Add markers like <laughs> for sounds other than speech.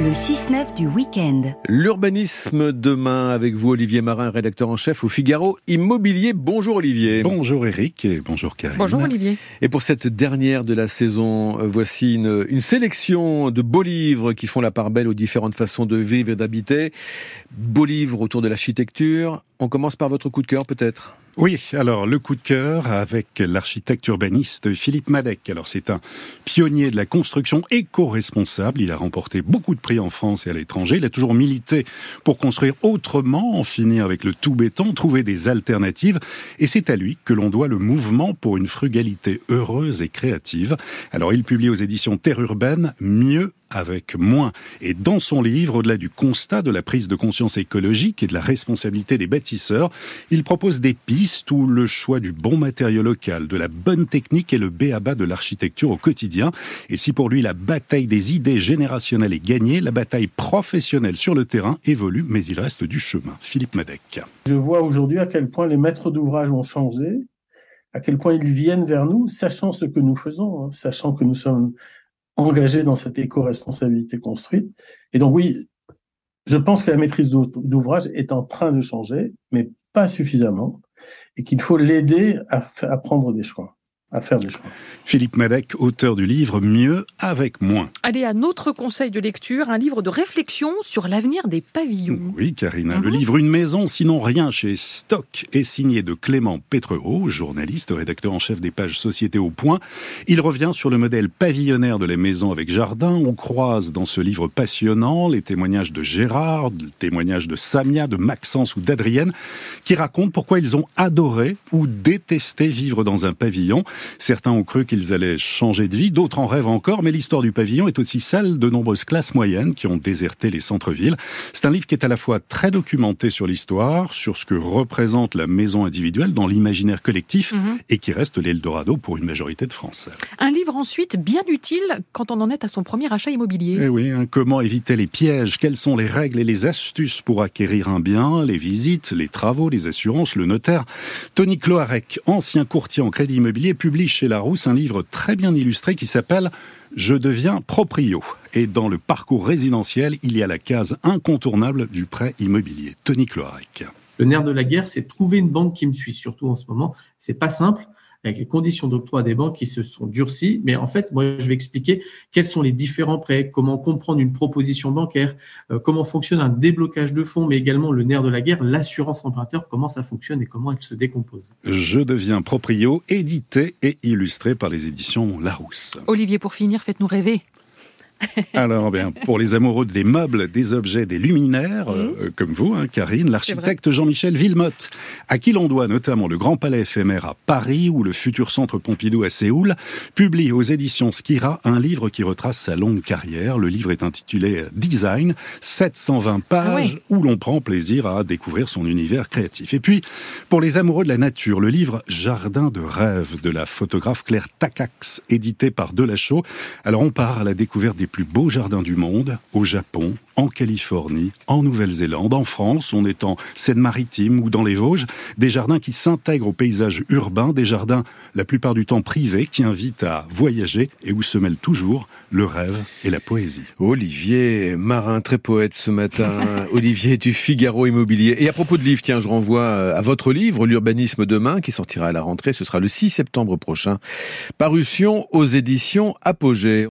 Le 6-9 du week-end. L'urbanisme demain avec vous, Olivier Marin, rédacteur en chef au Figaro Immobilier. Bonjour Olivier. Bonjour Eric et bonjour Karine. Bonjour Olivier. Et pour cette dernière de la saison, euh, voici une, une sélection de beaux livres qui font la part belle aux différentes façons de vivre et d'habiter. Beaux livres autour de l'architecture. On commence par votre coup de cœur peut-être? Oui, alors le coup de cœur avec l'architecte urbaniste Philippe Madec. Alors c'est un pionnier de la construction éco-responsable. Il a remporté beaucoup de prix en France et à l'étranger. Il a toujours milité pour construire autrement, en finir avec le tout béton, trouver des alternatives. Et c'est à lui que l'on doit le mouvement pour une frugalité heureuse et créative. Alors il publie aux éditions Terre Urbaine Mieux avec moins. Et dans son livre, au-delà du constat de la prise de conscience écologique et de la responsabilité des bâtisseurs, il propose des pistes où le choix du bon matériau local, de la bonne technique et le béaba de l'architecture au quotidien. Et si pour lui la bataille des idées générationnelles est gagnée, la bataille professionnelle sur le terrain évolue, mais il reste du chemin. Philippe Madec. Je vois aujourd'hui à quel point les maîtres d'ouvrage ont changé, à quel point ils viennent vers nous, sachant ce que nous faisons, hein, sachant que nous sommes engagé dans cette éco-responsabilité construite. Et donc oui, je pense que la maîtrise d'ouvrage est en train de changer, mais pas suffisamment, et qu'il faut l'aider à, à prendre des choix à faire des choix. Philippe Madec, auteur du livre Mieux avec moins. Allez, un autre conseil de lecture, un livre de réflexion sur l'avenir des pavillons. Oui, Karina, le mhm. livre Une maison, sinon rien chez Stock est signé de Clément Pétreau, journaliste, rédacteur en chef des pages Société au Point. Il revient sur le modèle pavillonnaire de la maison avec jardin. On croise dans ce livre passionnant les témoignages de Gérard, le témoignage de Samia, de Maxence ou d'Adrienne, qui racontent pourquoi ils ont adoré ou détesté vivre dans un pavillon. Certains ont cru qu'ils allaient changer de vie, d'autres en rêvent encore, mais l'histoire du pavillon est aussi celle de nombreuses classes moyennes qui ont déserté les centres-villes. C'est un livre qui est à la fois très documenté sur l'histoire, sur ce que représente la maison individuelle dans l'imaginaire collectif mhm. et qui reste l'Eldorado pour une majorité de Français. Un livre ensuite bien utile quand on en est à son premier achat immobilier. Eh oui, hein, comment éviter les pièges? Quelles sont les règles et les astuces pour acquérir un bien Les visites, les travaux, les assurances, le notaire? Tony Cloarec, ancien courtier en crédit immobilier, publie chez Larousse un livre très bien illustré qui s'appelle Je deviens proprio. Et dans le parcours résidentiel, il y a la case incontournable du prêt immobilier. Tony Cloarec. Le nerf de la guerre, c'est trouver une banque qui me suit, surtout en ce moment. C'est pas simple avec les conditions d'octroi des banques qui se sont durcies. Mais en fait, moi, je vais expliquer quels sont les différents prêts, comment comprendre une proposition bancaire, euh, comment fonctionne un déblocage de fonds, mais également le nerf de la guerre, l'assurance emprunteur, comment ça fonctionne et comment elle se décompose. Je deviens proprio, édité et illustré par les éditions Larousse. Olivier, pour finir, faites-nous rêver. <laughs> Alors, bien, pour les amoureux des meubles, des objets, des luminaires, mmh. euh, comme vous, hein, Karine, l'architecte Jean-Michel Villemotte, à qui l'on doit notamment le Grand Palais éphémère à Paris ou le futur Centre Pompidou à Séoul, publie aux éditions Skira un livre qui retrace sa longue carrière. Le livre est intitulé Design, 720 pages, ah où l'on prend plaisir à découvrir son univers créatif. Et puis, pour les amoureux de la nature, le livre Jardin de rêve de la photographe Claire Takax, édité par Delachaux. Alors, on part à la découverte des plus beaux jardins du monde, au Japon, en Californie, en Nouvelle-Zélande, en France, on est en Seine-Maritime ou dans les Vosges, des jardins qui s'intègrent au paysage urbain, des jardins la plupart du temps privés qui invitent à voyager et où se mêlent toujours le rêve et la poésie. Olivier Marin, très poète ce matin, <laughs> Olivier du Figaro Immobilier. Et à propos de livres, tiens, je renvoie à votre livre, L'urbanisme demain, qui sortira à la rentrée, ce sera le 6 septembre prochain. Parution aux éditions Apogée.